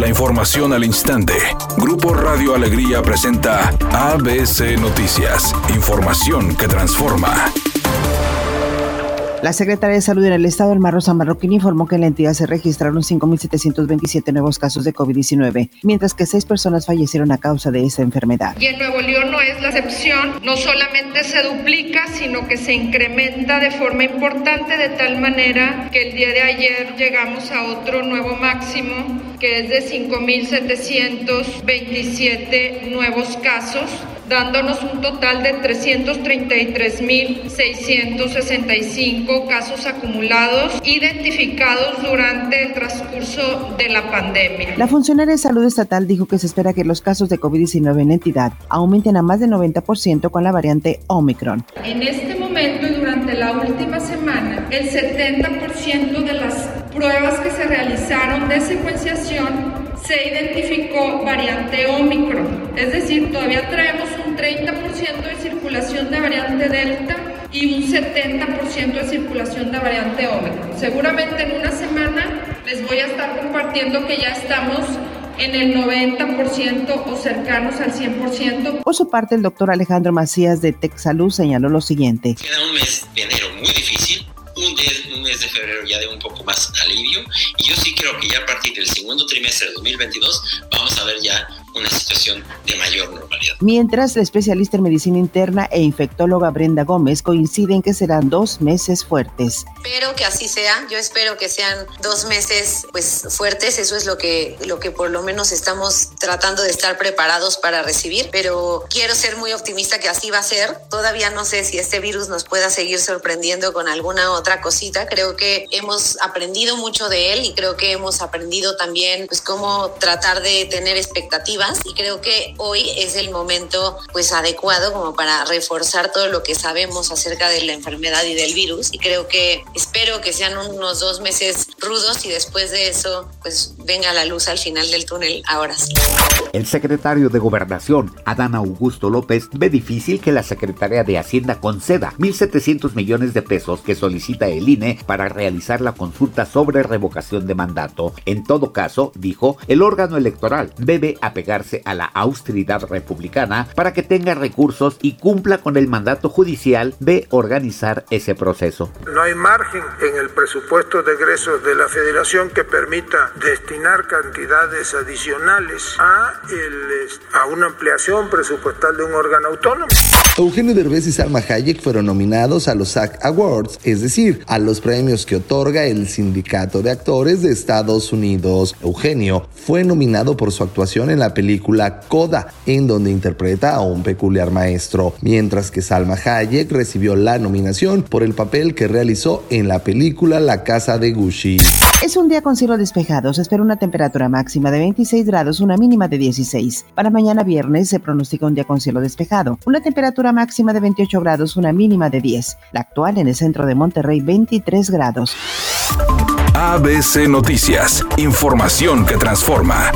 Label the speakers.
Speaker 1: La información al instante. Grupo Radio Alegría presenta ABC Noticias. Información que transforma.
Speaker 2: La Secretaría de Salud en el Estado, Elmar Rosa Marroquín, informó que en la entidad se registraron 5.727 nuevos casos de COVID-19, mientras que seis personas fallecieron a causa de esta enfermedad.
Speaker 3: Y en Nuevo León no es la excepción. No solamente se duplica, sino que se incrementa de forma importante de tal manera que el día de ayer llegamos a otro nuevo máximo, que es de 5.727 nuevos casos dándonos un total de 333.665 casos acumulados identificados durante el transcurso de la pandemia.
Speaker 2: La funcionaria de salud estatal dijo que se espera que los casos de COVID-19 en la entidad aumenten a más de 90% con la variante Omicron.
Speaker 3: En este momento y durante la última semana, el 70% de las pruebas que se realizaron de secuenciación se identificó variante Omicron. Es decir, todavía traemos un 30% de circulación de variante Delta y un 70% de circulación de variante Omicron. Seguramente en una semana les voy a estar compartiendo que ya estamos en el 90% o cercanos al 100%.
Speaker 2: Por su parte, el doctor Alejandro Macías de Texaluz señaló lo siguiente.
Speaker 4: Queda un mes de enero muy difícil un, mes de febrero ya de un poco más alivio. Y yo sí creo que ya a partir del segundo trimestre de 2022 vamos a ver ya una situación de mayor normalidad.
Speaker 2: Mientras, la especialista en medicina interna e infectóloga Brenda Gómez coincide en que serán dos meses fuertes.
Speaker 5: Espero que así sea, yo espero que sean dos meses pues fuertes, eso es lo que, lo que por lo menos estamos tratando de estar preparados para recibir, pero quiero ser muy optimista que así va a ser. Todavía no sé si este virus nos pueda seguir sorprendiendo con alguna otra cosita, creo que hemos aprendido mucho de él y creo que hemos aprendido también pues cómo tratar de tener expectativas y creo que hoy es el momento pues adecuado como para reforzar todo lo que sabemos acerca de la enfermedad y del virus y creo que espero que sean unos dos meses rudos y después de eso pues venga la luz al final del túnel ahora sí.
Speaker 6: El secretario de Gobernación, Adán Augusto López, ve difícil que la Secretaría de Hacienda conceda 1.700 millones de pesos que solicita el INE para realizar la consulta sobre revocación de mandato. En todo caso, dijo, el órgano electoral debe a la austeridad republicana para que tenga recursos y cumpla con el mandato judicial de organizar ese proceso.
Speaker 7: No hay margen en el presupuesto de egresos de la federación que permita destinar cantidades adicionales a, a una ampliación presupuestal de un órgano autónomo.
Speaker 8: Eugenio Derbez y Salma Hayek fueron nominados a los SAG Awards, es decir, a los premios que otorga el Sindicato de Actores de Estados Unidos. Eugenio fue nominado por su actuación en la película Coda, en donde interpreta a un peculiar maestro, mientras que Salma Hayek recibió la nominación por el papel que realizó en la película La Casa de Gucci.
Speaker 2: Es un día con cielo despejado. Se espera una temperatura máxima de 26 grados, una mínima de 16. Para mañana viernes se pronostica un día con cielo despejado. Una temperatura máxima de 28 grados, una mínima de 10. La actual en el centro de Monterrey, 23 grados.
Speaker 1: ABC Noticias. Información que transforma.